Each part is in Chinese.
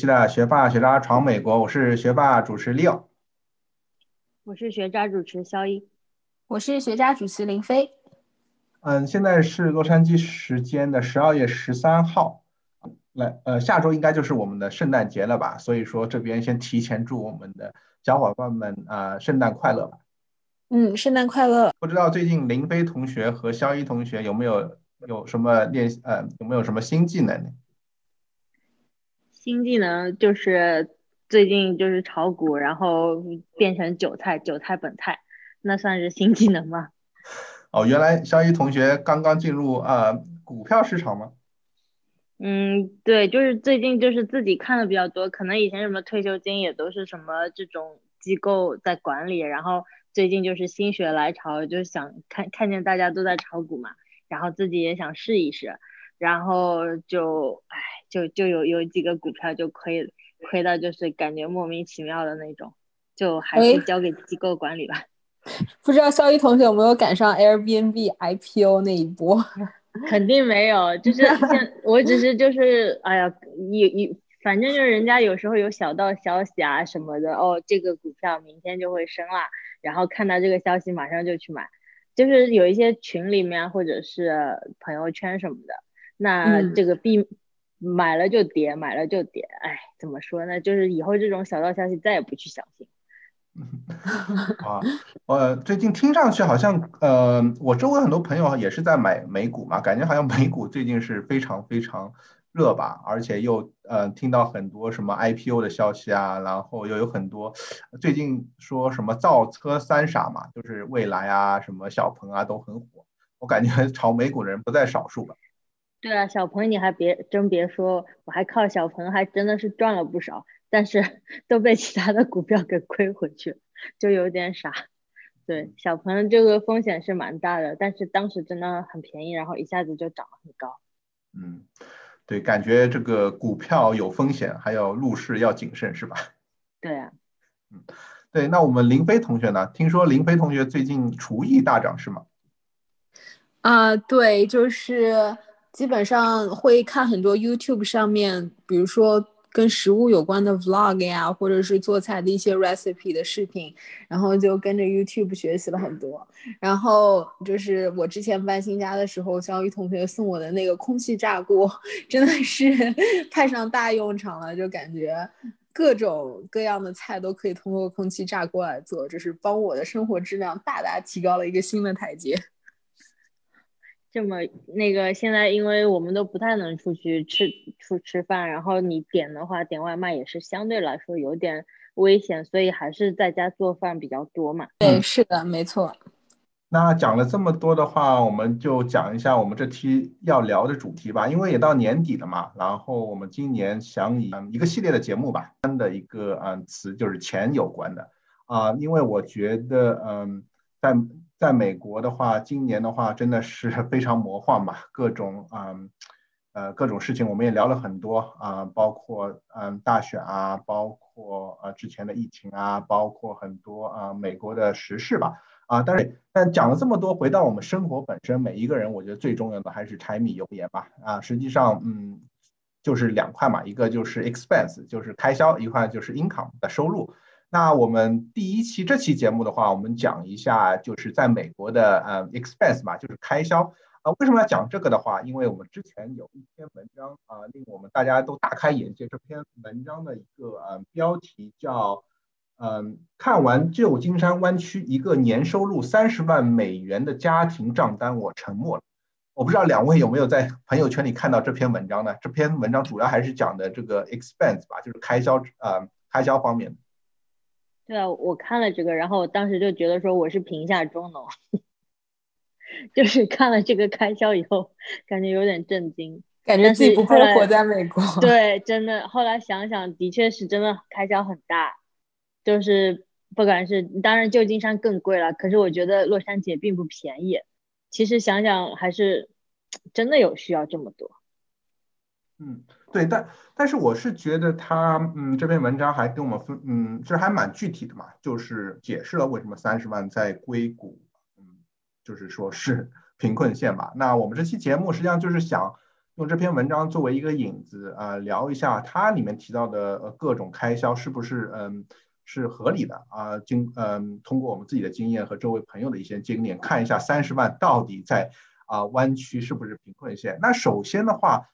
期的《学霸学渣闯美国》，我是学霸主持 Leo。我是学渣主持肖一，我是学渣主持林飞。嗯，现在是洛杉矶时间的十二月十三号，来，呃，下周应该就是我们的圣诞节了吧？所以说这边先提前祝我们的小伙伴们啊、呃圣诞快乐吧。嗯，圣诞快乐！不知道最近林飞同学和肖一同学有没有有什么练呃有没有什么新技能呢？新技能就是最近就是炒股，然后变成韭菜，韭菜本菜，那算是新技能吗？哦，原来肖一同学刚刚进入呃股票市场吗？嗯，对，就是最近就是自己看的比较多，可能以前什么退休金也都是什么这种机构在管理，然后最近就是心血来潮，就想看看见大家都在炒股嘛，然后自己也想试一试，然后就唉，就就有有几个股票就亏亏到就是感觉莫名其妙的那种，就还是哎交给机构管理吧。不知道肖一同学有没有赶上 Airbnb IPO 那一波？肯定没有，就是现我只是就是哎呀，有有，反正就是人家有时候有小道消息啊什么的，哦，这个股票明天就会升啦，然后看到这个消息马上就去买，就是有一些群里面或者是朋友圈什么的，那嗯这个币买了就跌，买了就跌，哎，怎么说呢？就是以后这种小道消息再也不去相信。啊，呃，最近听上去好像，呃，我周围很多朋友也是在买美股嘛，感觉好像美股最近是非常非常热吧，而且又呃听到很多什么 IPO 的消息啊，然后又有很多最近说什么造车三傻嘛，就是蔚来啊、什么小鹏啊都很火，我感觉 炒美股的人不在少数吧。对啊，小鹏你还别真别说，我还靠小鹏还真的是赚了不少，但是 都被其他的股票给亏回去，就有点傻。对，小鹏这个风险是蛮大的，但是当时真的很便宜，然后一下子就涨得很高。嗯，对，感觉这个股票有风险，还有入市要谨慎，是吧？对啊，嗯对，那我们林飞同学呢？听说林飞同学最近厨艺大涨，是吗？啊、对，就是基本上会看很多 YouTube 上面，比如说跟食物有关的 Vlog 呀，或者是做菜的一些 recipe 的视频，然后就跟着 YouTube 学习了很多。然后就是我之前搬新家的时候，肖一同学送我的那个空气炸锅，真的是 派上大用场了，就感觉。各种各样的菜都可以通过空气炸锅来做，就是帮我的生活质量大大提高了一个新的台阶。这么那个现在因为我们都不太能出去吃出吃饭，然后你点的话点外卖也是相对来说有点危险，所以还是在家做饭比较多嘛。对，是的，没错。那讲了这么多的话，我们就讲一下我们这期要聊的主题吧。因为也到年底了嘛，然后我们今年想以嗯一个系列的节目吧，的一个嗯词就是钱有关的啊、因为我觉得嗯在在美国的话，今年的话真的是 非常魔幻吧，各种嗯呃各种事情我们也聊了很多啊、包括嗯大选啊，包括呃之前的疫情啊，包括很多啊、美国的时事吧。啊，但是但讲了这么多，回到我们生活本身，每一个人我觉得最重要的还是柴米油盐吧。啊，实际上，嗯，就是两块嘛，一个就是 expense，就是开销，一块就是 income 的收入。那我们第一期这期节目的话，我们讲一下就是在美国的呃 expense 嘛，就是开销。啊，为什么要讲这个的话？因为我们之前有一篇文章啊，令我们大家都大开眼界。这篇文章的一个呃标题叫嗯，看完旧金山湾区一个年收入三十万美元的家庭账单，我沉默了。我不知道两位有没有在朋友圈里看到这篇文章呢？这篇文章主要还是讲的这个 expense 吧，就是开销呃开销方面。对啊，我看了这个，然后我当时就觉得说我是贫下中农。就是看了这个开销以后，感觉有点震惊。感觉自己不配活在美国。对，真的，后来想想，的确是真的开销很大，就是不管是当然旧金山更贵了，可是我觉得洛杉矶也并不便宜。其实想想还是 真的有需要这么多。嗯，对，但但是我是觉得他，嗯，这篇文章还跟我们分，嗯，这还蛮具体的嘛，就是解释了为什么三十万在硅谷，嗯，就是说是 贫困线吧。那我们这期节目实际上就是想用这篇文章作为一个引子，啊，聊一下它里面提到的各种开销是不是，嗯，是合理的啊？经，嗯，通过我们自己的经验和周围朋友的一些经验，看一下三十万到底在啊湾区是不是贫困线。那首先的话。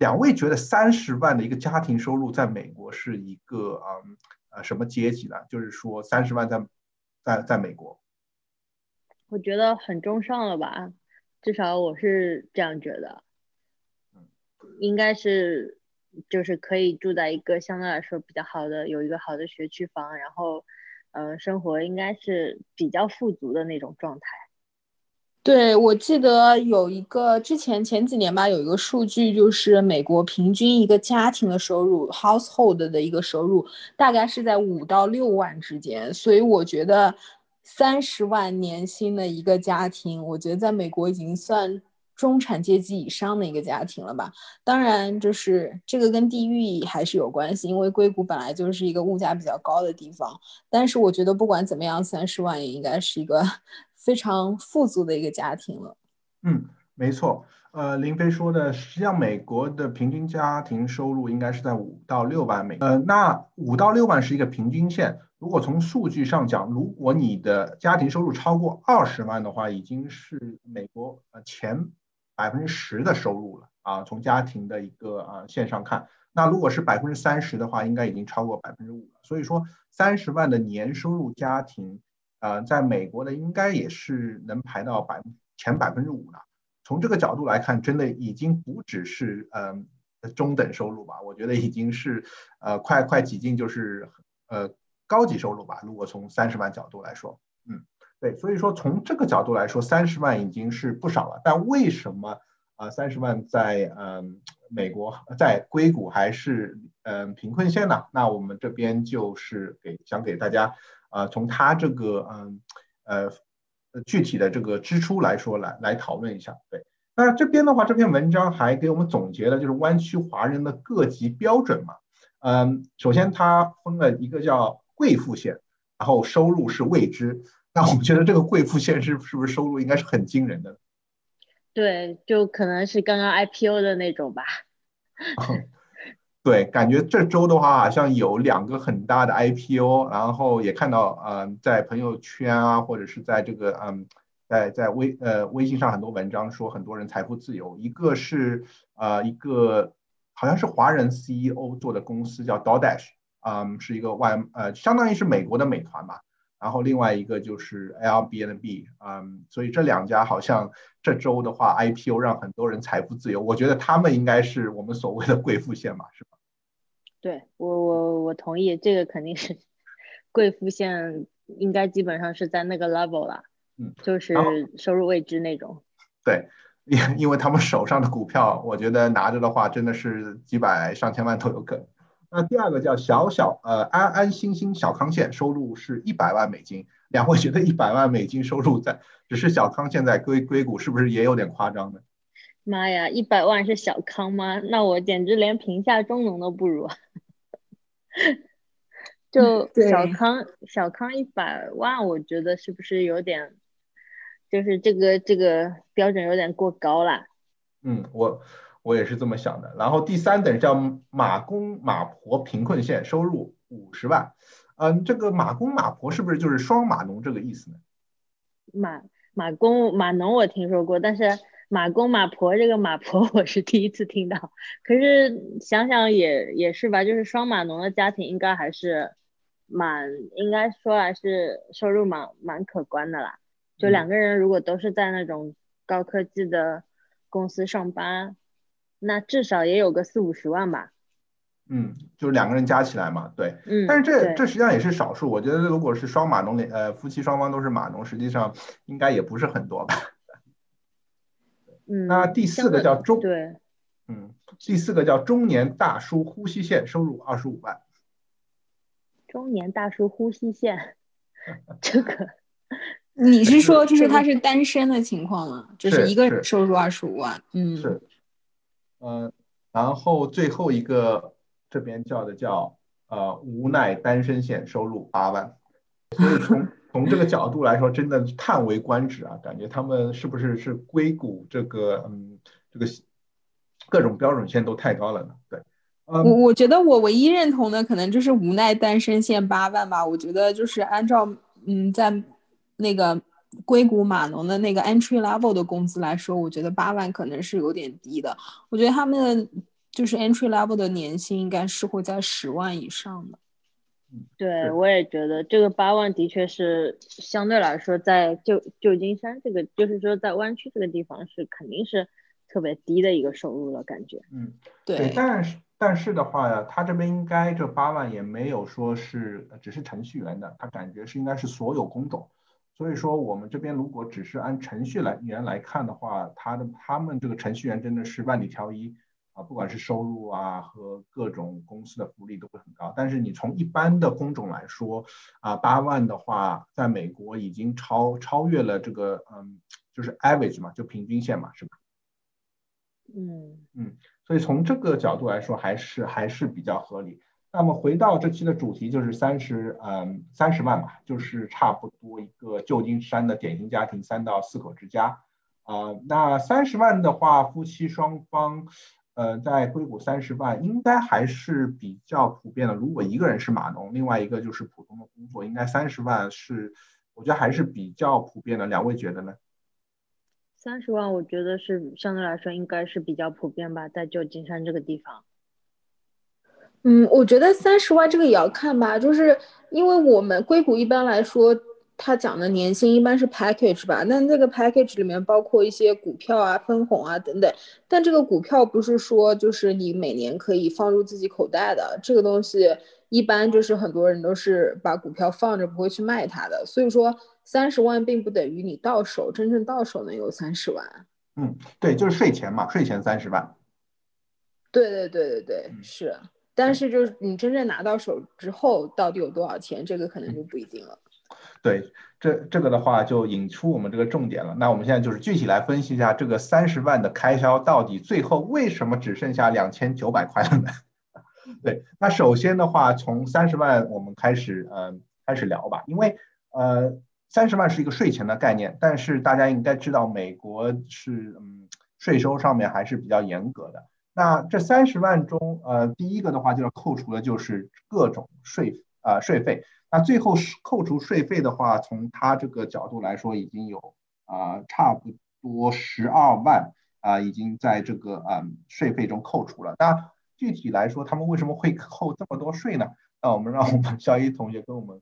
两位觉得三十万的一个家庭收入在美国是一个嗯呃什么阶级呢？就是说三十万在在在美国，我觉得很中上了吧，至少我是这样觉得，应该是就是可以住在一个相对来说比较好的，有一个好的学区房，然后呃生活应该是比较富足的那种状态。对，我记得有一个之前前几年吧，有一个数据，就是美国平均一个家庭的收入 （household） 的一个收入，大概是在五到六万之间。所以我觉得三十万年薪的一个家庭，我觉得在美国已经算中产阶级以上的一个家庭了吧。当然，就是这个跟地域还是有关系，因为硅谷本来就是一个物价比较高的地方。但是我觉得不管怎么样，三十万也应该是一个。非常富足的一个家庭了。嗯，没错。呃，林飞说的，实际上美国的平均家庭收入应该是在五到六万美。呃，那五到六万是一个平均线。如果从数据上讲，如果你的家庭收入超过二十万的话，已经是美国呃前百分之十的收入了啊。从家庭的一个啊线上看，那如果是百分之三十的话，应该已经超过百分之五了。所以说，三十万的年收入家庭。呃，在美国呢应该也是能排到百前百分之五的。从这个角度来看，真的已经不只是呃中等收入吧？我觉得已经是呃快快挤进就是呃高级收入吧。如果从三十万角度来说，嗯，对，所以说从这个角度来说，三十万已经是不少了。但为什么啊三十万在嗯美国在硅谷还是嗯贫困线呢？那我们这边就是给想给大家。啊，从他这个嗯呃具体的这个支出来说，来来讨论一下。对，那这边的话，这篇文章还给我们总结了就是湾区华人的各级标准嘛。嗯，首先它分了一个叫贵妇线，然后收入是未知。那我们觉得这个贵妇线是是不是收入应该是很惊人的？对，就可能是刚刚 IPO 的那种吧。对，感觉这周的话好像有两个很大的 IPO，然后也看到，嗯，在朋友圈啊，或者是在这个，嗯，在在微呃微信上很多文章说很多人财富自由。一个是呃一个好像是华人 CEO 做的公司叫 d o d a s h 嗯，是一个外呃相当于是美国的美团吧。然后另外一个就是 Airbnb，嗯，所以这两家好像这周的话 IPO 让很多人财富自由，我觉得他们应该是我们所谓的贵妇线嘛，是吧？对我我我同意，这个肯定是贵妇线，应该基本上是在那个 level 了，嗯，就是收入未知那种。对，因因为他们手上的股票，我觉得拿着的话真的是几百上千万都有可能。那第二个叫小小呃安安心心小康县，收入是一百万美金。两位觉得一百万美金收入在只是小康现在硅硅谷是不是也有点夸张呢？妈呀，一百万是小康吗？那我简直连贫下中农都不如。就小康小康一百万，我觉得是不是有点，就是这个这个标准有点过高了？嗯，我。我也是这么想的。然后第三等叫马公马婆贫困县，收入五十万。嗯，这个马公马婆是不是就是双马农这个意思呢？马马公马农我听说过，但是马公马婆这个马婆 我是第一次听到。可是想想也也是吧，就是双马农的家庭应该还是蛮应该说来是收入蛮蛮可观的啦。就两个人如果都是在那种高科技的公司上班。那至少也有个四五十万吧，嗯，就是两个人加起来嘛，对，嗯，但是这这实际上也是少数，我觉得如果是双码农，呃，夫妻双方都是码农，实际上应该也不是很多吧。嗯，那第四个叫中，对，嗯，第四个叫中年大叔呼吸线，收入二十五万。中年大叔呼吸线，这个你是说就是他是单身的情况吗？就是是一个人收入二十五万，嗯，是，嗯，然后最后一个这边叫的叫呃无奈单身线，收入八万，所以从 从这个角度来说，真的叹为观止啊！感觉他们是不是是硅谷这个嗯这个各种标准线都太高了呢？对，我嗯，我觉得我唯一认同的可能就是无奈单身线八万吧。我觉得就是按照嗯在那个硅谷码农的那个 entry level 的工资来说，我觉得八万可能是有点低的。我觉得他们的就是 entry level 的年薪应该是会在十万以上的。对我也觉得这个八万的确是相对来说，在旧旧金山这个，就是说在湾区这个地方是肯定是特别低的一个收入了，感觉。嗯，对，但是但是的话呀，他这边应该这八万也没有说是呃只是程序员的，他感觉是应该是所有工种。所以说我们这边如果只是按程序来员来看的话，他的他们这个程序员真的是万里挑一啊，不管是收入啊和各种公司的福利都会很高。但是你从一般的工种来说啊，八万的话，在美国已经超超越了这个嗯，就是 average 嘛，就平均线嘛，是吧？嗯所以从这个角度来说，还是还是比较合理。那么回到这期的主题，就是三十嗯三十万吧，就是差不多一个旧金山的典型家庭，三到四口之家。啊、那三十万的话，夫妻双方，呃，在硅谷三十万应该还是比较普遍的。如果一个人是码农，另外一个就是普通的工作，应该三十万是，我觉得还是比较普遍的。两位觉得呢？三十万我觉得是相对来说应该是比较普遍吧，在旧金山这个地方。嗯，我觉得三十万这个也要看吧，就是因为我们硅谷一般来说，他讲的年薪一般是 package 吧，那这个 package 里面包括一些股票啊、分红啊等等，但这个股票不是说就是你每年可以放入自己口袋的，这个东西一般就是很多人都是把股票放着不会去卖它的，所以说三十万并不等于你到手真正到手能有三十万。嗯，对，就是税前嘛，税前三十万。对对对对对，嗯是，但是就是你真正拿到手之后，到底有多少钱，这个可能就不一定了。对，这这个的话就引出我们这个重点了。那我们现在就是具体来分析一下这个三十万的开销到底最后为什么只剩下两千九百块了呢？对，那首先的话，从三十万我们开始，呃，开始聊吧，因为呃，三十万是一个税前的概念，但是大家应该知道，美国是嗯税收上面还是比较严格的。那这三十万中，呃，第一个的话就要扣除的就是各种税、呃、税费。那最后扣除税费的话，从他这个角度来说，已经有啊、差不多十二万啊、已经在这个嗯税费中扣除了。那具体来说，他们为什么会扣这么多税呢？那我们让我们 肖一同学跟我们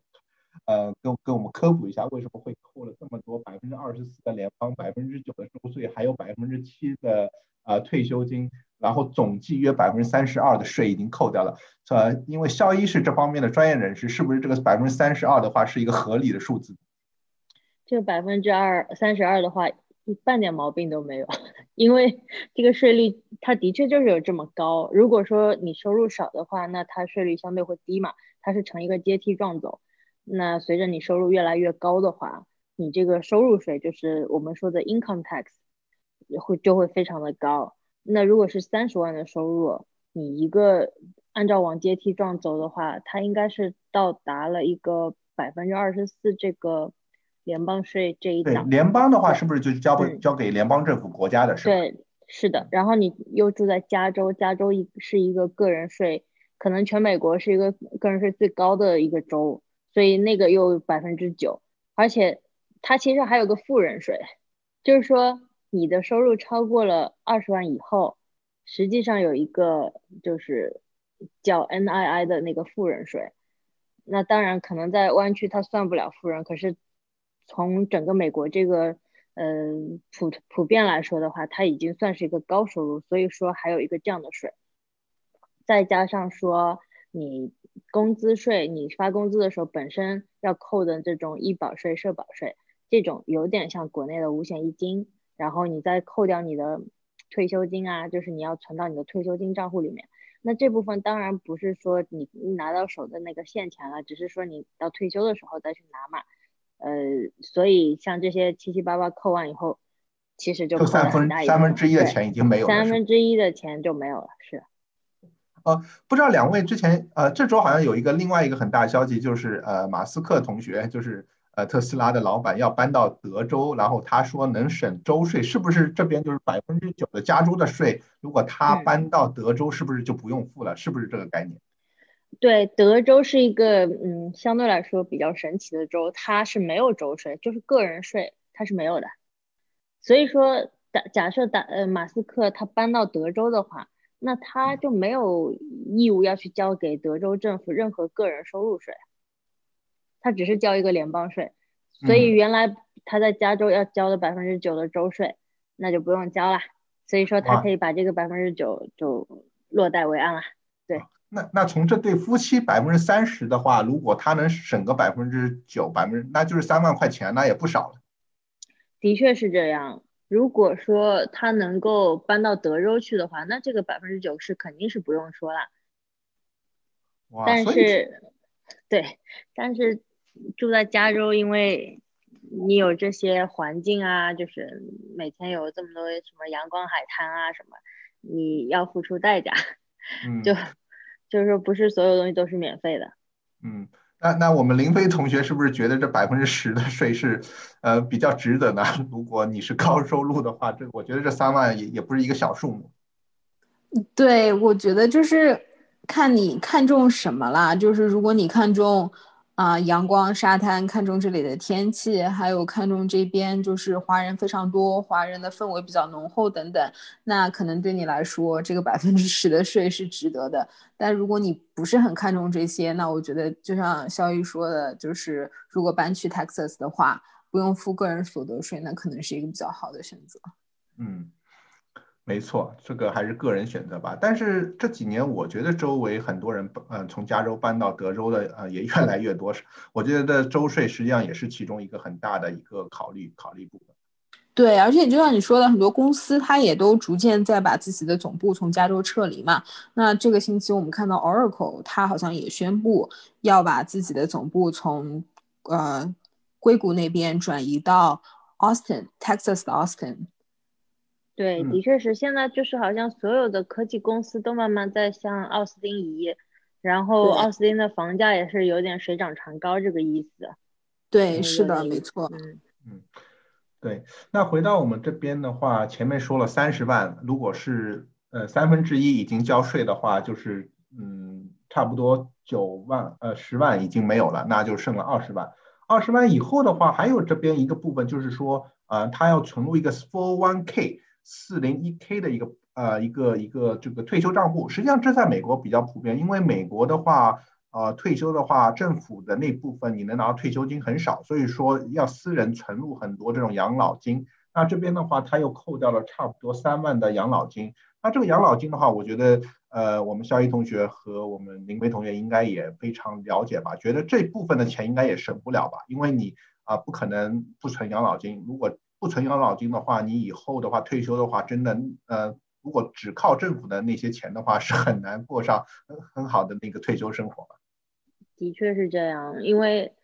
呃跟跟我们科普一下，为什么会扣了这么多百分之二十四的联邦、百分之九的州税，还有百分之七的呃退休金，然后总计约百分之三十二的税已经扣掉了。呃，因为肖一是这方面的专业人士，是不是这个百分之三十二的话是一个合理的数字？这个百分之二三十二的话，一半点毛病都没有，因为这个税率它的确就是有这么高。如果说你收入少的话，那它税率相对会低嘛，它是呈一个阶梯状走。那随着你收入越来越高的话，你这个收入税就是我们说的 income tax 会就会非常的高。那如果是三十万的收入，你一个按照往阶梯状走的话，它应该是到达了一个百分之二十四这个联邦税这一对，档。联邦的话是不是就交给嗯交给联邦政府国家的是？对，是的。然后你又住在加州，加州一是一个个人税，可能全美国是一个个人税最高的一个州，所以那个又百分之九，而且它其实还有个富人税，就是说你的收入超过了二十万以后，实际上有一个就是叫 NII 的那个富人税。那当然，可能在湾区它算不了富人，可是从整个美国这个呃普普遍来说的话，它已经算是一个高收入，所以说还有一个这样的税，再加上说你工资税，你发工资的时候本身要扣的这种医保税、社保税，这种有点像国内的五险一金，然后你再扣掉你的退休金啊，就是你要存到你的退休金账户里面。那这部分当然不是说你你拿到手的那个现钱了，只是说你到退休的时候再去拿嘛。呃，所以像这些七七八八扣完以后，其实就就三分三分之一的钱已经没有了，三分之一的钱就没有了，是。不知道两位之前呃，这周好像有一个另外一个很大的消息，就是呃，马斯克同学就是呃特斯拉的老板要搬到德州，然后他说能省州税，是不是这边就是百分之九的加州的税，如果他嗯搬到德州，是不是就不用付了？是不是这个概念？对，德州是一个嗯相对来说比较神奇的州，它是没有州税，就是个人税它是没有的。所以说，假假设打呃马斯克他搬到德州的话，那他就没有义务要去交给德州政府任何个人收入税，他只是交一个联邦税。所以嗯原来他在加州要交的百分之九的州税，那就不用交了。所以说他可以把这个百分之九就落袋为安了。对那那从这对夫妻百分之三十的话，如果他能省个百分之九，百分之那就是三万块钱，那也不少了。的确是这样。如果说他能够搬到德州去的话，那这个百分之九十肯定是不用说了。哇，但是，对，但是住在加州，因为你有这些环境啊，就是每天有这么多什么阳光海滩啊什么，你要付出代价，嗯 就就是说不是所有东西都是免费的。嗯，那那我们林飞同学是不是觉得这百分之十的税是呃比较值得呢？如果你是高收入的话，这我觉得这三万也也不是一个小数目。对，我觉得就是看你看中什么啦。就是如果你看中啊、阳光、沙滩，看中这里的天气，还有看中这边就是华人非常多，华人的氛围比较浓厚等等，那可能对你来说这个百分之十的税是值得的。但如果你不是很看重这些，那我觉得就像肖毅说的，就是如果搬去 Texas 的话，不用付个人所得税，那可能是一个比较好的选择。嗯，没错，这个还是个人选择吧。但是这几年，我觉得周围很多人，呃，从加州搬到德州的，呃，也越来越多。我觉得州税实际上也是其中一个很大的一个考虑考虑部分。对，而且就像你说的，很多公司它也都逐渐在把自己的总部从加州撤离嘛。那这个星期我们看到 Oracle，它好像也宣布要把自己的总部从呃硅谷那边转移到 Austin，Texas 的 Austin。对，嗯的确是，现在就是好像所有的科技公司都慢慢在向奥斯汀移，然后奥斯汀的房价也是有点水涨船高这个意思。对，嗯是的，没错。嗯，对，那回到我们这边的话，前面说了三十万，如果是呃三分之一已经交税的话，就是嗯差不多九万呃十万已经没有了，那就剩了二十万。二十万以后的话，还有这边一个部分就是说，呃，他要存入一个 four one k 四零一 k 的一个呃一个一个这个退休账户。实际上这在美国比较普遍，因为美国的话。呃，退休的话，政府的那部分你能拿到退休金很少，所以说要私人存入很多这种养老金。那这边的话，他又扣掉了差不多三万的养老金。那这个养老金的话，我觉得，呃，我们肖一同学和我们林飞同学应该也非常了解吧？觉得这部分的钱应该也省不了吧？因为你啊、不可能不存养老金。如果不存养老金的话，你以后的话退休的话，真的，呃，如果只靠政府的那些钱的话，是很难过上很很好的那个退休生活的。确是这样，因为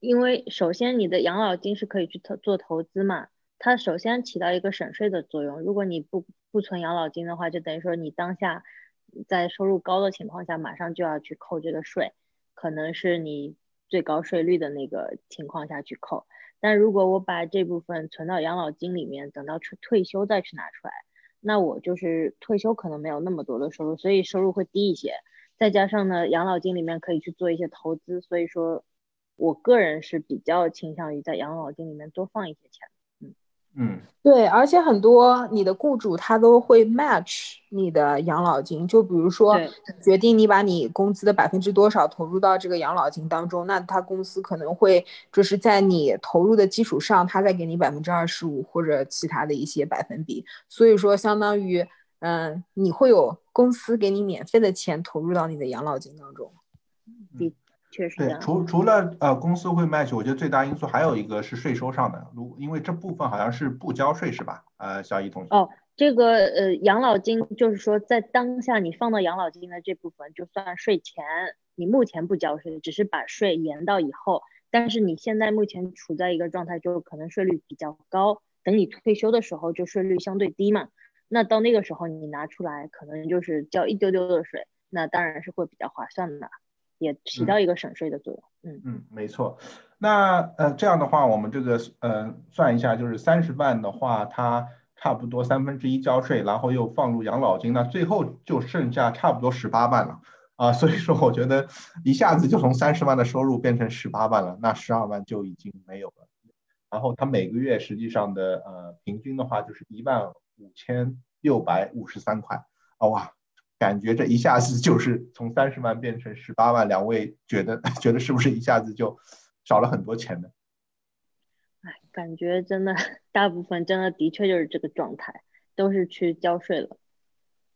因为首先你的养老金是可以去投做投资嘛，它首先起到一个省税的作用。如果你不不存养老金的话，就等于说你当下在收入高的情况下，马上就要去扣这个税，可能是你最高税率的那个情况下去扣。但如果我把这部分存到养老金里面，等到退退休再去拿出来，那我就是退休可能没有那么多的收入，所以收入会低一些。再加上呢，养老金里面可以去做一些投资，所以说，我个人是比较倾向于在养老金里面多放一些钱。嗯，对，而且很多你的雇主他都会 match 你的养老金，就比如说决定你把你工资的百分之多少投入到这个养老金当中，那他公司可能会就是在你投入的基础上，他再给你百分之二十五或者其他的一些百分比，所以说相当于嗯，你会有公司给你免费的钱投入到你的养老金当中。对，确实对。除除了呃公司会 match，我觉得最大因素还有一个是税收上的，如因为这部分好像是不交税是吧？呃，小易同学。哦，这个呃养老金就是说，在当下你放到养老金的这部分就算税前，你目前不交税，只是把税延到以后。但是你现在目前处在一个状态，就可能税率比较高，等你退休的时候就税率相对低嘛。那到那个时候你拿出来，可能就是交一丢丢的税，那当然是会比较划算的，也起到一个省税的作用。嗯，嗯，没错。那呃这样的话，我们这个呃算一下，就是三十万的话，它差不多三分之一交税，然后又放入养老金，那最后就剩下差不多十八万了。啊，所以说我觉得一下子就从三十万的收入变成十八万了，那十二万就已经没有了。然后他每个月实际上的呃平均的话就是一万五千六百五十三块啊，哇，感觉这一下子就是从三十万变成十八万，两位觉得 觉得是不是一下子就少了很多钱呢？哎，感觉真的 大部分真的的确就是这个状态，都是去交税了。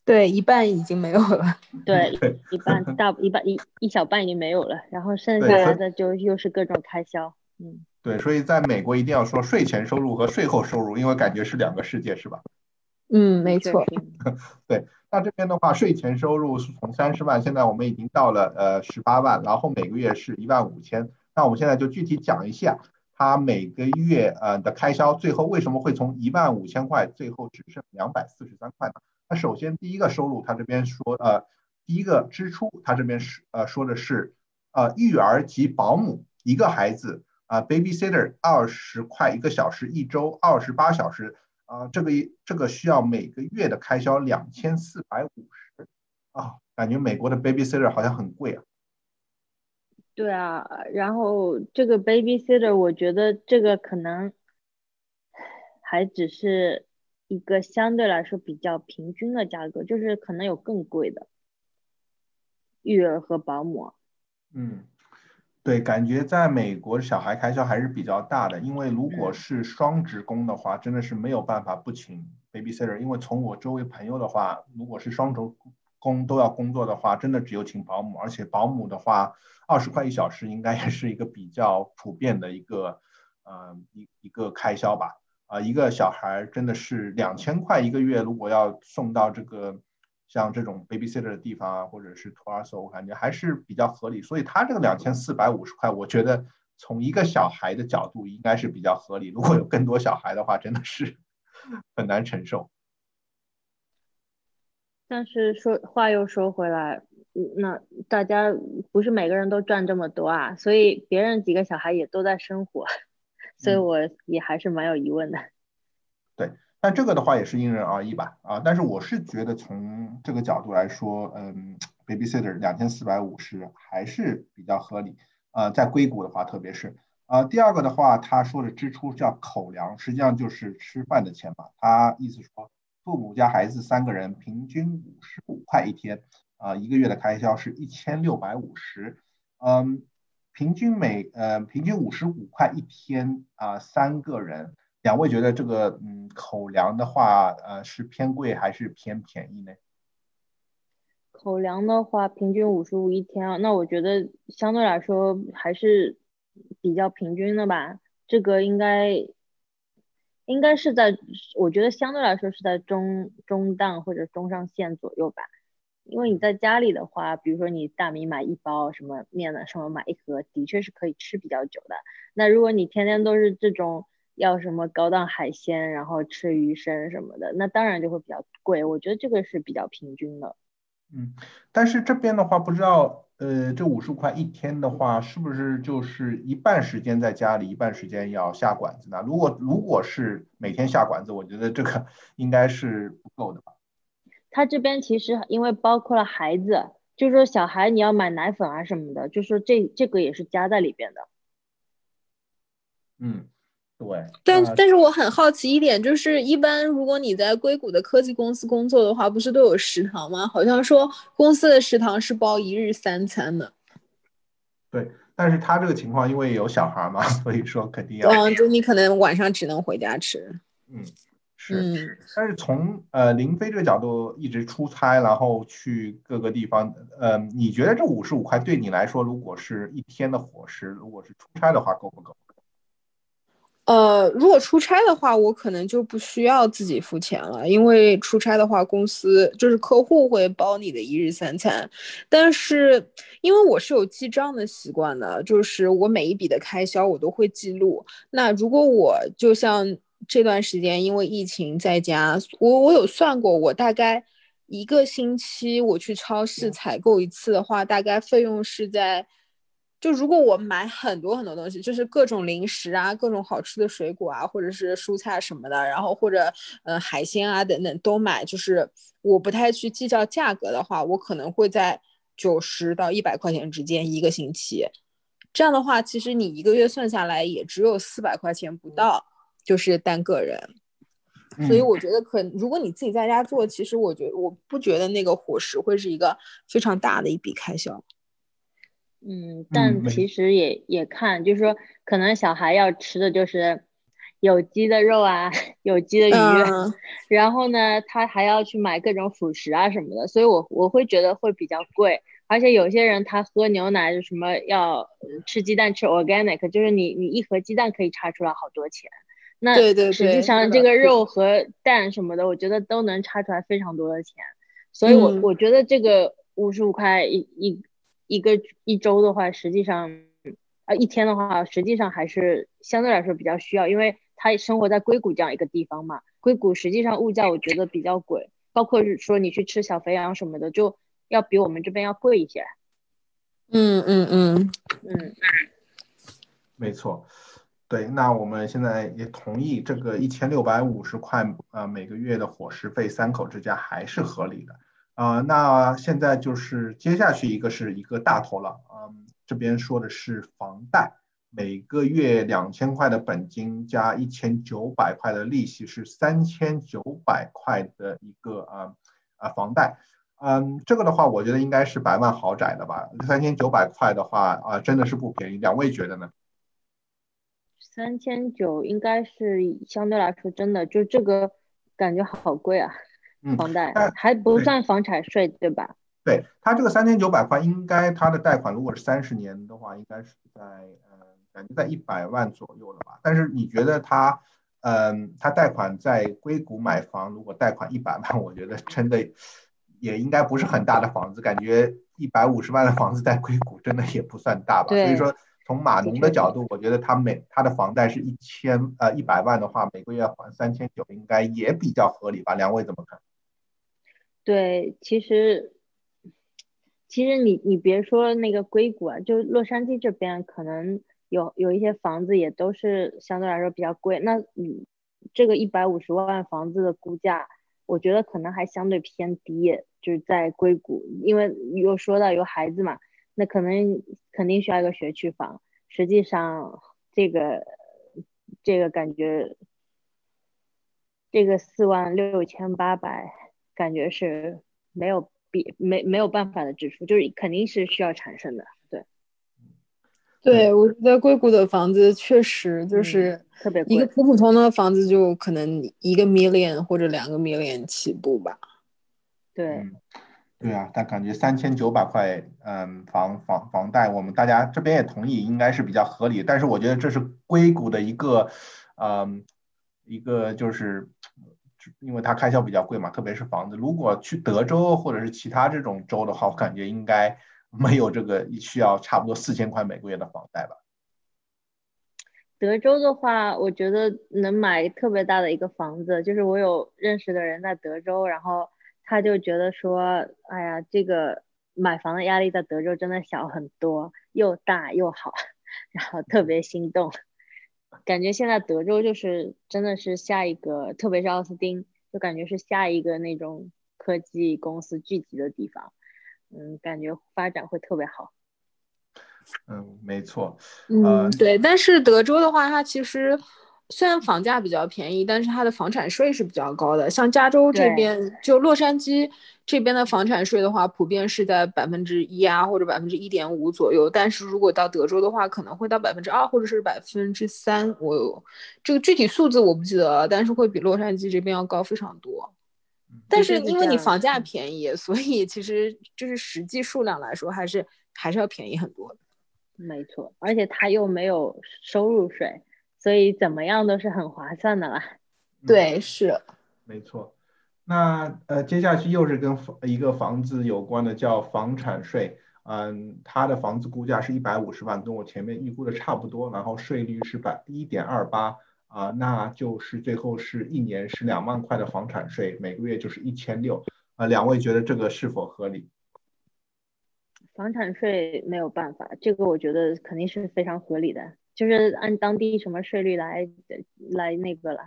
对，一半已经没有了。对对，一半大一半一一小半已经没有了，然后剩下来的就又是各种开销。嗯，对，所以在美国一定要说税前收入和税后收入，因为感觉是两个世界，是吧？嗯，没错。确实那这边的话，税前收入是从三十万，现在我们已经到了呃十八万，然后每个月是一万五千。那我们现在就具体讲一下，它每个月呃的开销，最后为什么会从一万五千块，最后只剩两百四十三块呢？那首先第一个收入，它这边说呃第一个支出，它这边是呃说的是呃育儿及保姆一个孩子啊、babysitter 二十块一个小时，一周二十八小时。啊，这个一这个需要每个月的开销两千四百五十啊，感觉美国的 babysitter 好像很贵啊。对啊，然后这个 babysitter，我觉得这个可能还只是一个相对来说比较平均的价格，就是可能有更贵的育儿和保姆。嗯，对，感觉在美国小孩开销还是比较大的，因为如果嗯是双职工的话，真的是没有办法不请 babysitter，因为从我周围朋友的话，如果是双职工都要工作的话，真的只有请保姆，而且保姆的话，二十块一小时应该也是一个比较普遍的一个呃一一个开销吧。啊、一个小孩真的是两千块一个月，如果要送到这个像这种 babysitter 的地方啊，或者是托儿所，我感觉还是比较合理。所以他这个两千四百五十块，我觉得从一个小孩的角度应该是比较合理。如果有更多小孩的话，真的是 很难承受。但是说话又说回来，嗯那大家不是每个人都赚这么多啊，所以别人几个小孩也都在生活，所以嗯我也还是蛮有疑问的。但这个的话也是因人而异吧，啊，但是我是觉得从这个角度来说，嗯，babysitter 两千四百五十还是比较合理，啊，在硅谷的话，特别是，啊，第二个的话，他说的支出叫口粮，实际上就是吃饭的钱嘛，他意思说，父母加孩子三个人平均五十五块一天，啊，一个月的开销是一千六百五十，嗯，平均每呃平均五十五块一天啊，三个人。两位觉得这个嗯口粮的话，呃是偏贵还是偏便宜呢？口粮的话，平均五十五一天啊，那我觉得相对来说还是比较平均的吧。这个应该应该是在，我觉得相对来说是在中中档或者中上线左右吧。因为你在家里的话，比如说你大米买一包什么面的，什么买一盒，的确是可以吃比较久的。那如果你天天都是这种要什么高档海鲜，然后吃鱼生什么的，那当然就会比较贵。我觉得这个是比较平均的。嗯，但是这边的话，不知道呃这五十块一天的话，是不是就是一半时间在家里，一半时间要下馆子呢？如果如果是每天下馆子，我觉得这个应该是不够的吧。他这边其实因为包括了孩子，就是说小孩你要买奶粉啊什么的，就是说这这个也是加在里边的。嗯，对。但那但是我很好奇一点，就是一般如果你在硅谷的科技公司工作的话，不是都有食堂吗？好像说公司的食堂是包一日三餐的。对，但是他这个情况，因为有小孩嘛，所以说肯定要。嗯，就你可能晚上只能回家吃。嗯，是。嗯但是从呃林飞这个角度一直出差，然后去各个地方，呃，你觉得这五十五块对你来说，如果是一天的伙食，如果是出差的话，够不够？呃，如果出差的话，我可能就不需要自己付钱了，因为出差的话，公司就是客户会包你的一日三餐。但是因为我是有记账的习惯的，就是我每一笔的开销我都会记录。那如果我就像这段时间因为疫情在家，我我有算过，我大概一个星期我去超市采购一次的话，大概费用是在。就如果我买很多很多东西，就是各种零食啊，各种好吃的水果啊，或者是蔬菜什么的，然后或者呃海鲜啊等等都买，就是我不太去计较价格的话，我可能会在九十到一百块钱之间一个星期。这样的话，其实你一个月算下来也只有四百块钱不到，就是单个人。所以嗯我觉得可，如果你自己在家做，其实我觉得我不觉得那个伙食会是一个非常大的一笔开销。嗯，但其实也也看，就是说，可能小孩要吃的就是有机的肉啊，有机的鱼，嗯 然后呢，他还要去买各种辅食啊什么的，所以我我会觉得会比较贵。而且有些人他喝牛奶就什么要呃吃鸡蛋吃 organic，就是你你一盒鸡蛋可以差出来好多钱。那对对实际上这个肉和蛋什么的，我觉得都能差出来非常多的钱。所以我，嗯我觉得这个五十五块一一一个一周的话，实际上啊一天的话，实际上还是相对来说比较需要，因为他生活在硅谷这样一个地方嘛。硅谷实际上物价我觉得比较贵，包括是说你去吃小肥羊什么的，就要比我们这边要贵一些。嗯嗯嗯，嗯，没错，对，那我们现在也同意这个一千六百五十块，呃，每个月的伙食费三口之家还是合理的。啊、那现在就是接下去一个是一个大头了，嗯，这边说的是房贷，每个月两千块的本金加一千九百块的利息是三千九百块的一个啊啊、房贷。嗯，这个的话，我觉得应该是百万豪宅的吧。三千九百块的话，啊、真的是不便宜。两位觉得呢？三千九应该是相对来说真的，就这个感觉好贵啊，房贷但还不算房产税，对吧？对，他这个三千九百块，应该他的贷款如果是三十年的话，应该是在呃，感觉在一百万左右了吧。但是你觉得他，嗯、他贷款在硅谷买房，如果贷款一百万，我觉得真的也应该不是很大的房子，感觉一百五十万的房子在硅谷真的也不算大吧。所以说，从码农的角度，我觉得他每他的房贷是一千呃一百万的话，每个月还三千九，应该也比较合理吧？两位怎么看？对，其实其实你你别说那个硅谷啊，就洛杉矶这边可能有有一些房子也都是相对来说比较贵。那你这个一百五十万房子的估价，我觉得可能还相对偏低，就是在硅谷，因为又说到有孩子嘛，那可能肯定需要一个学区房。实际上，这个这个感觉，这个四万六千八百，感觉是没有比没没有办法的支出，就是肯定是需要产生的。对，对，我觉得硅谷的房子确实就嗯是特别贵。一个普普通通的房子就可能一个 million 或者两个 million 起步吧。对，嗯，对啊，但感觉三千九百块，嗯，房房房贷，我们大家这边也同意，应该是比较合理。但是我觉得这是硅谷的一个，嗯，一个就是，因为它开销比较贵嘛，特别是房子。如果去德州或者是其他这种州的话，我感觉应该 没有这个需要差不多四千块每个月的房贷吧。德州的话，我觉得能买特别大的一个房子，就是我有认识的人在德州，然后他就觉得说，哎呀，这个买房的压力在德州真的小很多，又大又好，然后特别心动。感觉现在德州就是真的是下一个，特别是奥斯汀，就感觉是下一个那种科技公司聚集的地方，嗯，感觉发展会特别好。嗯，没错。嗯，对，但是德州的话，它其实，虽然房价比较便宜，但是它的房产税是比较高的。像加州这边，就洛杉矶这边的房产税的话，普遍是在百分之一啊，或者百分之一点五左右。但是如果到德州的话，可能会到百分之二或者是百分之三。我这个具体数字我不记得了，但是会比洛杉矶这边要高非常多。但是因为你房价便宜，所以其实就是实际数量来说，还是还是要便宜很多的。没错，而且它又没有收入税，所以怎么样都是很划算的啦。对，是。没错，那呃，接下去又是跟房一个房子有关的，叫房产税。嗯，他的房子估价是一百五十万，跟我前面预估的差不多，然后税率是百一点二八啊，那就是最后是一年是两万块的房产税，每个月就是一千六啊。两位觉得这个是否合理？房产税没有办法，这个我觉得肯定是非常合理的，就是按当地什么税率来来那个了，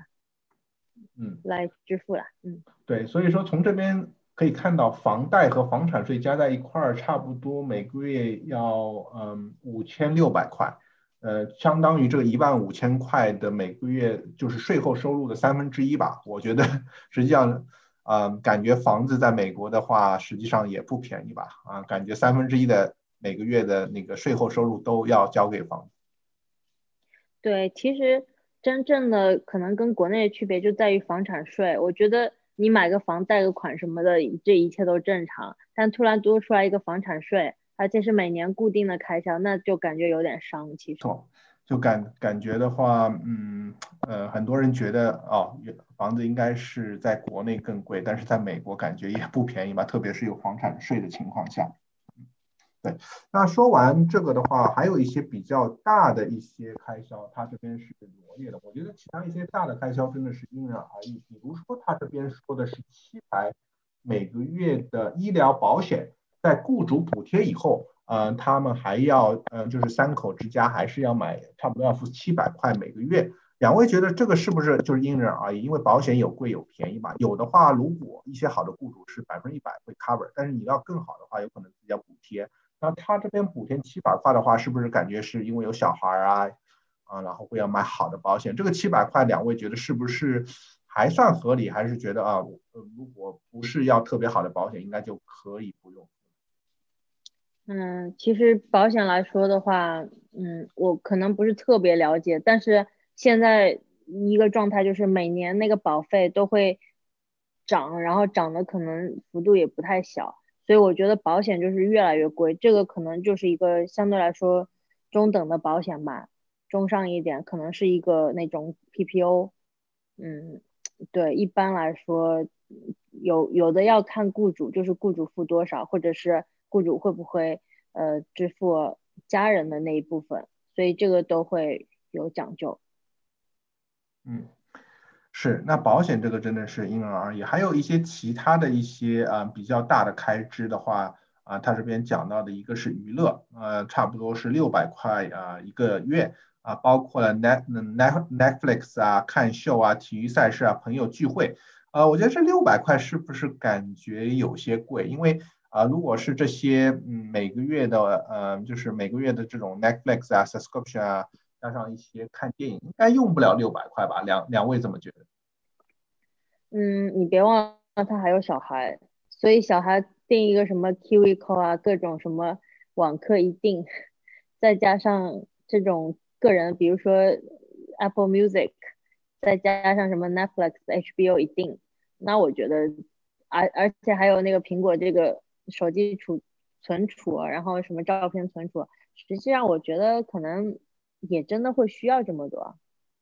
嗯，来支付了，嗯，对，所以说从这边可以看到，房贷和房产税加在一块儿，差不多每个月要嗯五千六百块，呃，相当于这个一万五千块的每个月就是税后收入的三分之一吧。我觉得 实际上，啊、感觉房子在美国的话，实际上也不便宜吧？啊，感觉三分之一的每个月的那个税后收入都要交给房子。对，其实真正的可能跟国内的区别就在于房产税，我觉得你买个房贷个款什么的，这一切都正常，但突然多出来一个房产税，而且是每年固定的开销，那就感觉有点伤，其实。错，就感感觉的话，嗯，呃，很多人觉得哦，房子应该是在国内更贵，但是在美国感觉也不便宜吧，特别是有房产税的情况下。对，那说完这个的话，还有一些比较大的一些开销，它这边是罗列的。我觉得其他一些大的开销真的是因人而异。比如说，他这边说的是七百每个月的医疗保险，在雇主补贴以后，呃，他们还要，呃，就是三口之家还是要买，差不多要付七百块每个月。两位觉得这个是不是就是因人而异？因为保险有贵有便宜嘛。有的话，如果一些好的雇主是百分之一百会 cover，但是你要更好的话，有可能自己要补贴。那他这边补贴七百块的话，是不是感觉是因为有小孩啊，啊，然后会要买好的保险？这个七百块，两位觉得是不是还算合理？还是觉得啊，如果不是要特别好的保险，应该就可以不用？嗯，其实保险来说的话，嗯，我可能不是特别了解，但是现在一个状态就是每年那个保费都会涨，然后涨的可能幅度也不太小，所以我觉得保险就是越来越贵，这个可能就是一个相对来说中等的保险吧，中上一点可能是一个那种 PPO，嗯，对，一般来说有有的要看雇主，就是雇主付多少，或者是。雇主会不会呃支付家人的那一部分，所以这个都会有讲究。嗯，是，那保险这个真的是因人而异，还有一些其他的一些啊、比较大的开支的话啊，他这边讲到的一个是娱乐，呃，差不多是六百块啊一个月。啊，包括了 net net Netflix 啊、看秀啊、体育赛事啊、朋友聚会，呃，我觉得这六百块是不是感觉有些贵？因为啊，如果是这些，嗯，每个月的，呃，就是每个月的这种 Netflix 啊、subscription 啊，加上一些看电影，应该用不了六百块吧？两两位怎么觉得？嗯，你别忘了他还有小孩，所以小孩订一个什么 Qico 啊，各种什么网课一定，再加上这种个人，比如说 Apple Music，再加上什么 Netflix、HBO 一定，那我觉得，而而且还有那个苹果这个。手机储存储，然后什么照片存储，实际上我觉得可能也真的会需要这么多。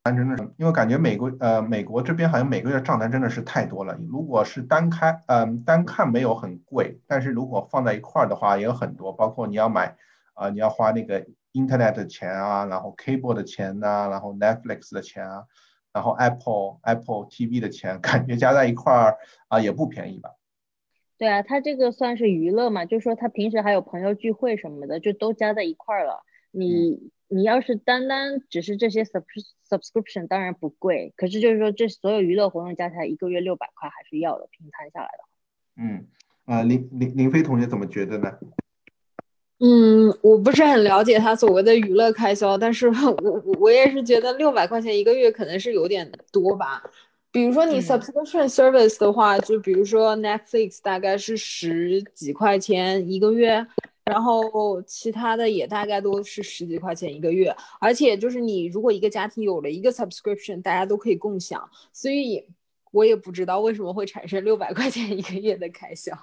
真的是，因为感觉美国呃美国这边好像每个月账单真的是太多了。如果是单开嗯、呃、单看没有很贵，但是如果放在一块儿的话也有很多，包括你要买啊、呃、你要花那个 Internet 的钱啊，然后 Cable 的钱呐、啊，然后 Netflix 的钱啊，然后 Apple Apple TV 的钱，感觉加在一块儿啊、呃、也不便宜吧。对啊，他这个算是娱乐嘛，就说他平时还有朋友聚会什么的，就都加在一块儿了。你、嗯、你要是单单只是这些 sub subscription，当然不贵，可是就是说这所有娱乐活动加起来一个月六百块还是要的，平摊下来的。嗯，呃，林林林飞同学怎么觉得呢？嗯，我不是很了解他所谓的娱乐开销，但是我我我也是觉得六百块钱一个月可能是有点多吧。比如说你嗯 subscription service 的话，就比如说 Netflix 大概是十几块钱一个月，然后其他的也大概都是十几块钱一个月。而且就是你如果一个家庭有了一个 subscription，大家都可以共享，所以我也不知道为什么会产生六百块钱一个月的开销。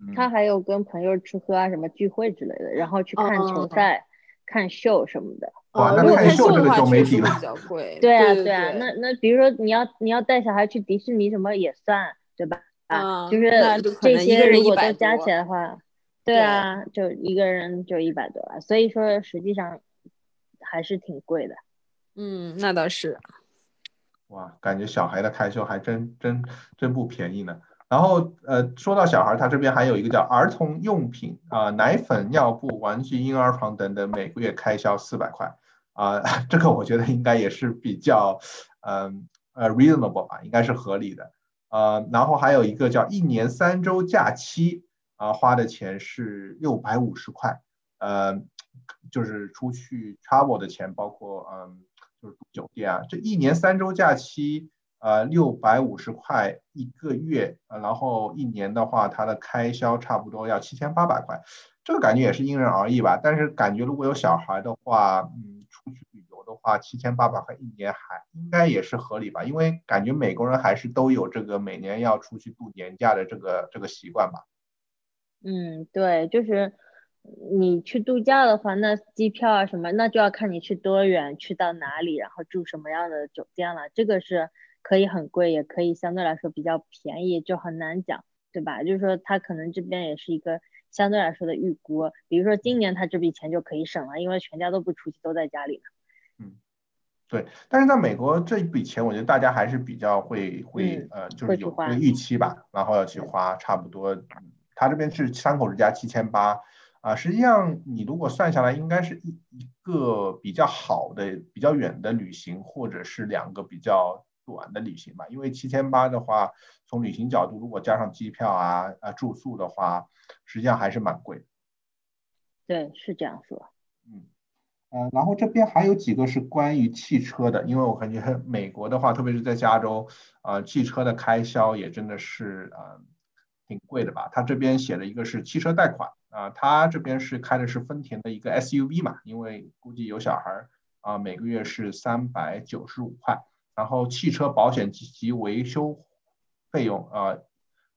嗯他还有跟朋友吃喝啊，什么聚会之类的，然后去看球哦赛、看秀什么的。哇呃如果那看秀的话，这个就没底了比较贵。对啊，对啊，那那比如说你要你要带小孩去迪士尼什么也算，对吧？啊就是这些如果都加起来的话，对啊，就一个人就一百多啊，所以说实际上还是挺贵的。嗯，那倒是。哇，感觉小孩的开销还真真真不便宜呢。然后呃，说到小孩，他这边还有一个叫儿童用品啊、奶粉、尿布、玩具、婴儿床等等，每个月开销四百块啊、这个我觉得应该也是比较嗯呃 reasonable 吧，应该是合理的。呃，然后还有一个叫一年三周假期啊、花的钱是六百五十块，呃，就是出去 travel 的钱，包括嗯。就是住酒店啊，这一年三周假期，呃，六百五十块一个月，呃，然后一年的话，它的开销差不多要七千八百块，这个感觉也是因人而异吧。但是感觉如果有小孩的话，嗯，出去旅游的话，七千八百块一年还应该也是合理吧，因为感觉美国人还是都有这个每年要出去度年假的这个这个习惯吧。嗯，对，就是你去度假的话，那机票啊什么，那就要看你去多远，去到哪里，然后住什么样的酒店了。这个是可以很贵，也可以相对来说比较便宜，就很难讲，对吧？就是说他可能这边也是一个相对来说的预估，比如说今年他这笔钱就可以省了，因为全家都不出去，都在家里呢。对，但是在美国这一笔钱，我觉得大家还是比较会会嗯呃，就是有这个预期吧，然后要去花差不多，嗯他这边是三口之家七千八啊，实际上你如果算下来，应该是一一个比较好的、比较远的旅行，或者是两个比较短的旅行吧。因为七千八的话，从旅行角度，如果加上机票啊啊住宿的话，实际上还是蛮贵的。对，是这样说。嗯，然后这边还有几个是关于汽车的，因为我感觉美国的话，特别是在加州，啊，汽车的开销也真的是呃挺贵的吧。他这边写了一个是汽车贷款啊，他这边是开的是丰田的一个 SUV 嘛，因为估计有小孩儿啊，每个月是三百九十五块，然后汽车保险及及维修费用啊，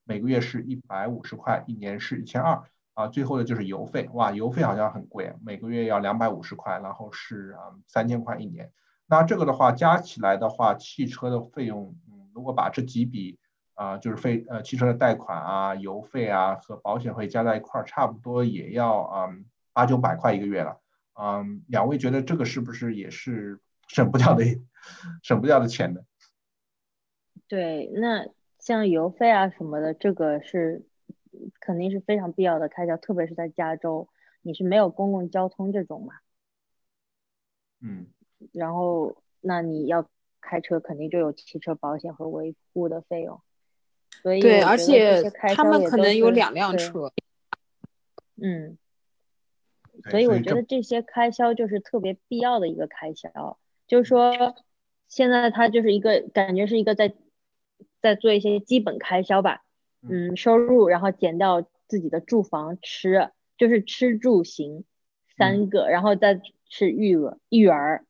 每个月是一百五十块，一年是一千二。啊，最后的就是油费，哇，油费好像很贵，每个月要两百五十块，然后是啊三千块一年。那这个的话加起来的话，汽车的费用，嗯，如果把这几笔啊、就是费呃汽车的贷款啊、油费啊和保险费加在一块儿，差不多也要嗯八九百块一个月了。嗯，两位觉得这个是不是也是省不掉的省不掉的钱呢？对，那像油费啊什么的，这个是肯定是非常必要的开销，特别是在加州，你是没有公共交通这种嘛，嗯。然后那你要开车，肯定就有汽车保险和维护的费用，所以对，而且他们可能有两辆车。嗯，所以这所以我觉得这些开销就是特别必要的一个开销，就是说现在他就是一个感觉是一个在在做一些基本开销吧，嗯，收入然后减掉自己的住房吃，就是吃住行三个，然后再是育儿育儿，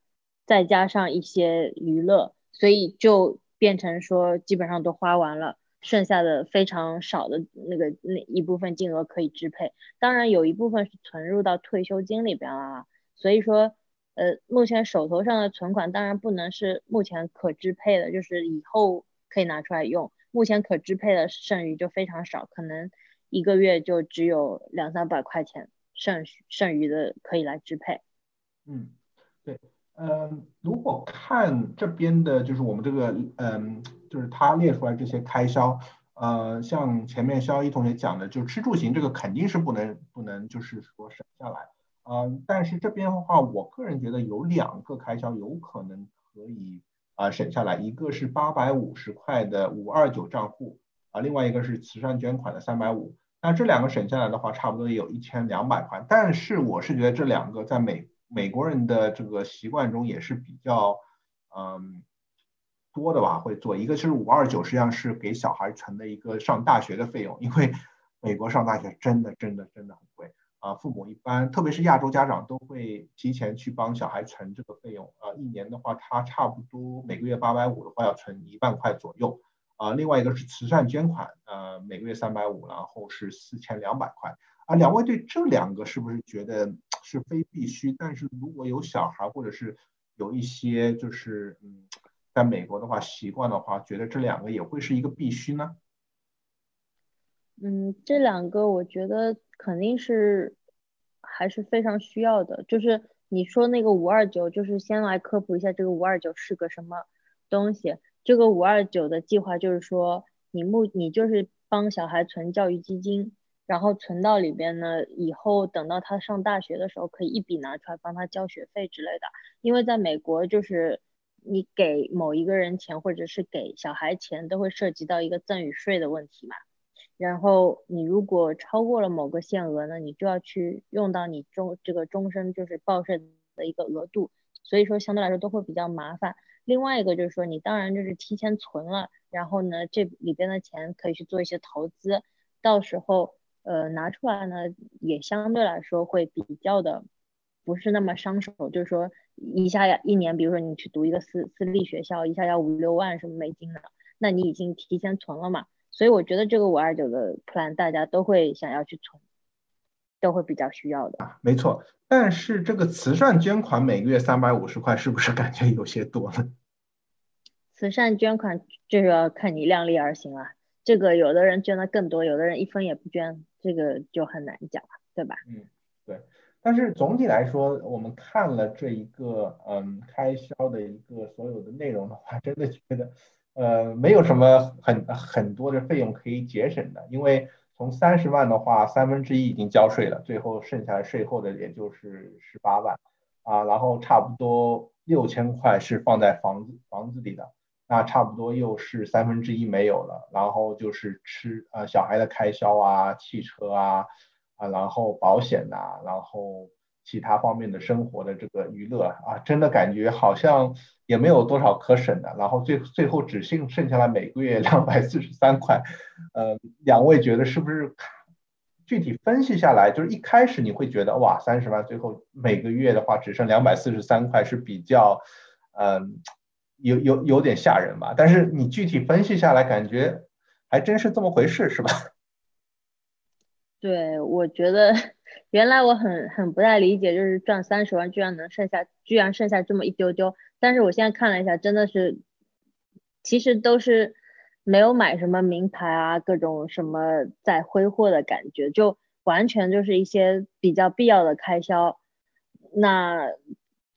再加上一些娱乐，所以就变成说基本上都花完了。剩下的非常少的那个那一部分金额可以支配，当然有一部分是存入到退休金里边了，所以说，呃，目前手头上的存款当然不能是目前可支配的，就是以后可以拿出来用。目前可支配的剩余就非常少，可能一个月就只有两三百块钱剩剩余的可以来支配。嗯，对，嗯，如果看这边的，就是我们这个，嗯，就是他列出来这些开销，呃，像前面肖一同学讲的，就吃住行这个肯定是不能不能就是说省下来，嗯，但是这边的话，我个人觉得有两个开销有可能可以啊、省下来，一个是八百五十块的五二九账户啊，另外一个是慈善捐款的三百五。那这两个省下来的话，差不多也有一千两百块。但是我是觉得这两个在美美国人的这个习惯中也是比较嗯多的吧，会做一个是五二九，实际上是给小孩存的一个上大学的费用，因为美国上大学真的真的真的很贵啊，父母一般特别是亚洲家长都会提前去帮小孩存这个费用啊，一年的话他差不多每个月八百五的话要存一万块左右。啊，另外一个是慈善捐款，呃，每个月三百五，然后是四千两百块。啊，两位对这两个是不是觉得是非必须？但是如果有小孩或者是有一些就是嗯，在美国的话习惯的话，觉得这两个也会是一个必须呢？嗯，这两个我觉得肯定是还是非常需要的。就是你说那个五二九，就是先来科普一下这个五二九是个什么东西。这个五二九的计划就是说，你目你就是帮小孩存教育基金，然后存到里边呢，以后等到他上大学的时候，可以一笔拿出来帮他交学费之类的。因为在美国，就是你给某一个人钱，或者是给小孩钱，都会涉及到一个赠与税的问题嘛。然后你如果超过了某个限额呢，你就要去用到你终这个终身就是报税的一个额度，所以说相对来说都会比较麻烦。另外一个就是说，你当然就是提前存了，然后呢，这里边的钱可以去做一些投资，到时候呃拿出来呢，也相对来说会比较的不是那么伤手，就是说一下要一年，比如说你去读一个私私立学校，一下要五六万什么美金的，那你已经提前存了嘛，所以我觉得这个五二九的 plan 大家都会想要去存，都会比较需要的。啊没错。但是这个慈善捐款每个月三百五十块，是不是感觉有些多了？慈善捐款就是要看你量力而行了。这个有的人捐的更多，有的人一分也不捐，这个就很难讲了，对吧？嗯，对。但是总体来说，我们看了这一个嗯开销的一个所有的内容的话，真的觉得呃没有什么很很多的费用可以节省的，因为。从三十万的话，三分之一已经交税了，最后剩下税后的也就是十八万啊，然后差不多六千块是放在房子房子里的，那差不多又是三分之一没有了，然后就是吃呃小孩的开销啊，汽车啊啊，然后保险呐，然后。其他方面的生活的这个娱乐啊，真的感觉好像也没有多少可省的，然后最最后只剩剩下来每个月两百四十三块，呃，两位觉得是不是？具体分析下来，就是一开始你会觉得哇，三十万，最后每个月的话只剩两百四十三块，是比较，嗯，有有有点吓人吧？但是你具体分析下来，感觉还真是这么回事，是吧？对，我觉得。原来我很很不太理解，就是赚三十万居然能剩下，居然剩下这么一丢丢。但是我现在看了一下，真的是，其实都是没有买什么名牌啊，各种什么在挥霍的感觉，就完全就是一些比较必要的开销。那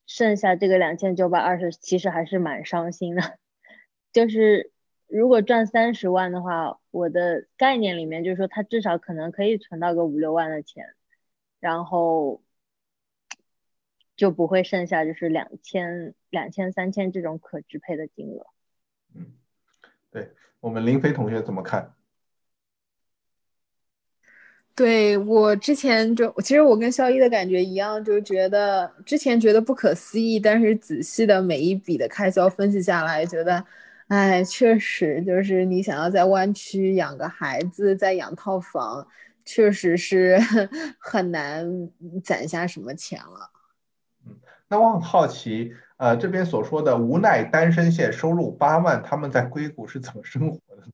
剩下这个两千九百二十，其实还是蛮伤心的。就是如果赚三十万的话，我的概念里面就是说，他至少可能可以存到个五六万的钱。然后就不会剩下就是两千、两千、三千这种可支配的金额。嗯，对我们林飞同学怎么看？对我之前就其实我跟肖一的感觉一样，就觉得之前觉得不可思议，但是仔细的每一笔的开销分析下来，觉得，哎，确实就是你想要在湾区养个孩子，再养套房。确实是 很难攒下什么钱了。嗯，那我很好奇，呃，这边所说的无奈单身线收入八万，他们在硅谷是怎么生活的？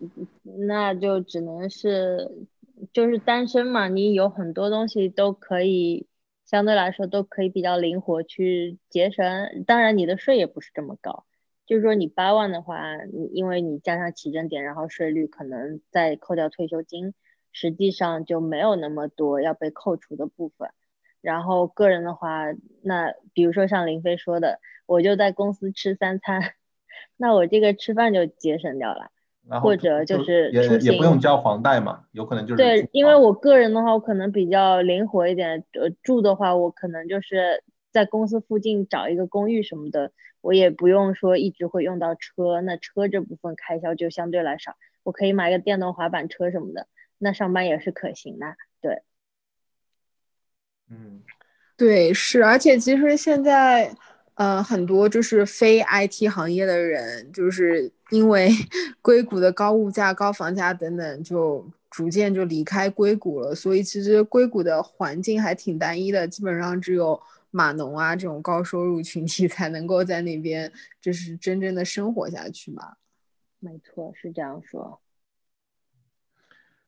那就只能是，就是单身嘛，你有很多东西都可以，相对来说都可以比较灵活去节省。当然，你的税也不是这么高。就是说，你八万的话，你因为你加上起征点，然后税率可能再扣掉退休金，实际上就没有那么多要被扣除的部分。然后个人的话，那比如说像林飞说的，我就在公司吃三餐，那我这个吃饭就节省掉了。或者就是也也不用交房贷嘛，有可能就是对，因为我个人的话，我可能比较灵活一点，呃，住的话，我可能就是在公司附近找一个公寓什么的。我也不用说一直会用到车，那车这部分开销就相对来少，我可以买个电动滑板车什么的，那上班也是可行的。对，嗯，对，是，而且其实现在，呃，很多就是非 IT 行业的人，就是因为 硅谷的高物价、高房价等等，就逐渐就离开硅谷了。所以其实硅谷的环境还挺单一的，基本上只有码农啊这种高收入群体 才能够在那边就是真正的生活下去嘛。没错，是这样说。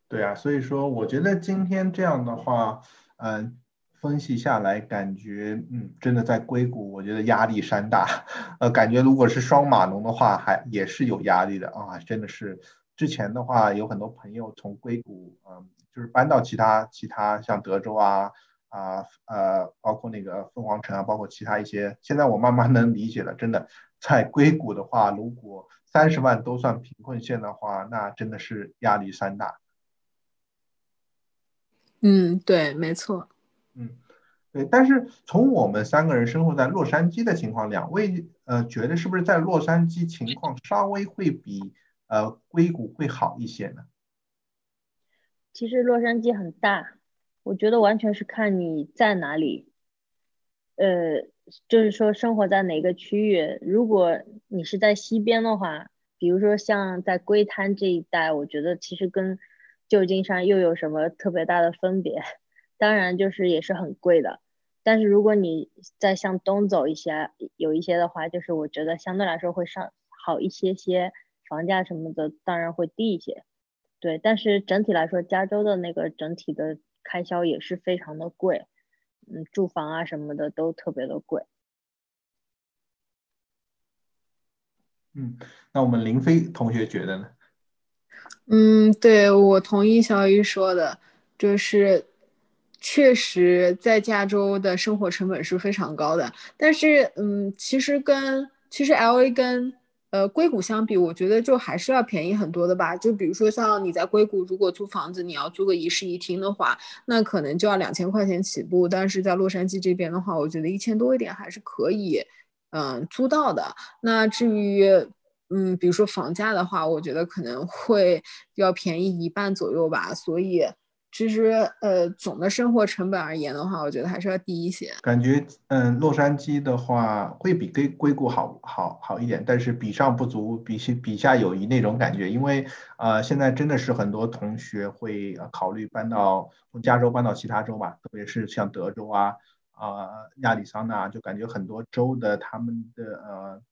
对啊，所以说我觉得今天这样的话，嗯、分析下来感觉，嗯，真的在硅谷，我觉得压力山大，呃，感觉如果是双码农的话，还也是有压力的啊，真的是。之前的话，有很多朋友从硅谷，嗯，就是搬到其他其他像德州啊啊呃，包括那个凤凰城啊，包括其他一些。现在我慢慢能理解了，真的，在硅谷的话，如果三十万都算贫困线的话，那真的是压力山大。嗯，对，没错。嗯对，但是从我们三个人生活在洛杉矶的情况，两位呃觉得是不是在洛杉矶情况稍微会比呃硅谷会好一些呢？其实洛杉矶很大，我觉得完全是看你在哪里，呃，就是说生活在哪个区域。如果你是在西边的话，比如说像在龟滩这一带，我觉得其实跟旧金山又有什么特别大的分别？当然就是也是很贵的。但是如果你再向东走一些，有一些的话，就是我觉得相对来说会上好一些些，房价什么的当然会低一些。对，但是整体来说，加州的那个整体的开销也是非常的贵，嗯，住房啊什么的都特别的贵。嗯，那我们林飞同学觉得呢？嗯，对，我同意小雨说的，就是确实在加州的生活成本是非常高的，但是嗯，其实跟其实 LA 跟呃硅谷相比，我觉得就还是要便宜很多的吧。就比如说像你在硅谷如果租房子，你要租个一室一厅的话，那可能就要两千块钱起步，但是在洛杉矶这边的话，我觉得一千多一点还是可以嗯租到的。那至于嗯，比如说房价的话，我觉得可能会要便宜一半左右吧。所以其实呃，总的生活成本而言的话，我觉得还是要低一些。感觉嗯，洛杉矶的话会比硅硅谷好好好一点，但是比上不足，比下比下有余那种感觉。因为呃，现在真的是很多同学会考虑搬到从加州搬到其他州吧，特别是像德州啊啊、亚利桑那，就感觉很多州的他们的呃。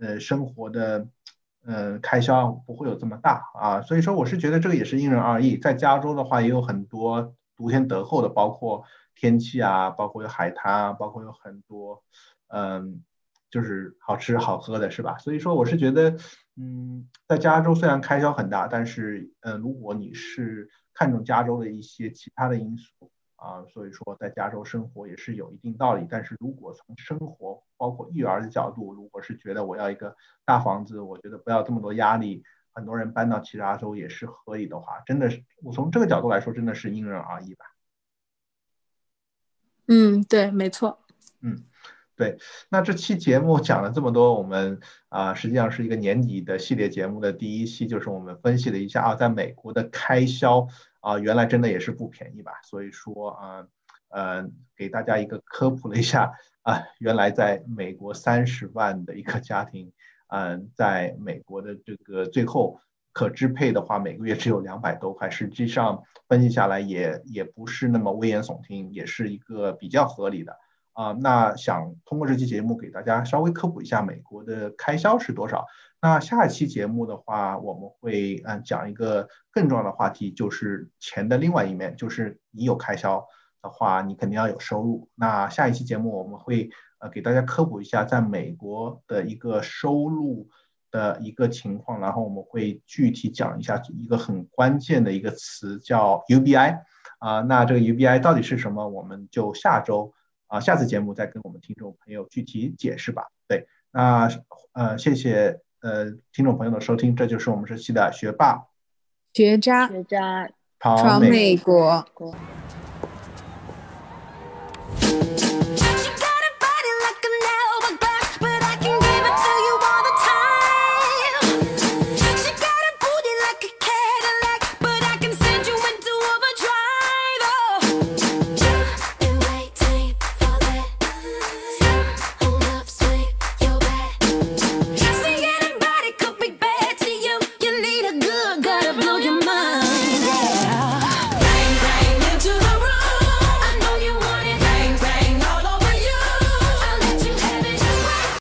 呃，生活的呃开销不会有这么大啊，所以说我是觉得这个也是因人而异。在加州的话，也有很多独天独厚的，包括天气啊，包括有海滩啊，包括有很多嗯，就是好吃好喝的，是吧？所以说我是觉得，嗯，在加州虽然开销很大，但是嗯，如果你是看重加州的一些其他的因素。啊，所以说在加州生活也是有一定道理。但是如果从生活包括育儿的角度，如果是觉得我要一个大房子，我觉得不要这么多压力，很多人搬到其他州也是可以的话，真的是我从这个角度来说，真的是因人而异吧。嗯，对，没错。嗯，对。那这期节目讲了这么多，我们啊实际上是一个年底的系列节目的第一期，就是我们分析了一下啊，在美国的开销。啊，原来真的也是不便宜吧？所以说啊，呃，给大家一个科普了一下啊，原来在美国三十万的一个家庭，嗯，在美国的这个最后可支配的话，每个月只有两百多块，实际上分析下来也也不是那么危言耸听，也是一个比较合理的啊。那想通过这期节目给大家稍微科普一下美国的开销是多少。那下一期节目的话，我们会嗯讲一个更重要的话题，就是钱的另外一面，就是你有开销的话，你肯定要有收入。那下一期节目我们会呃给大家科普一下在美国的一个收入的一个情况，然后我们会具体讲一下一个很关键的一个词叫 UBI 啊，那这个 UBI 到底是什么？我们就下周啊下次节目再跟我们听众朋友具体解释吧。对那呃谢谢呃听众朋友的收听这就是我们这期的学霸学渣学渣闯美国。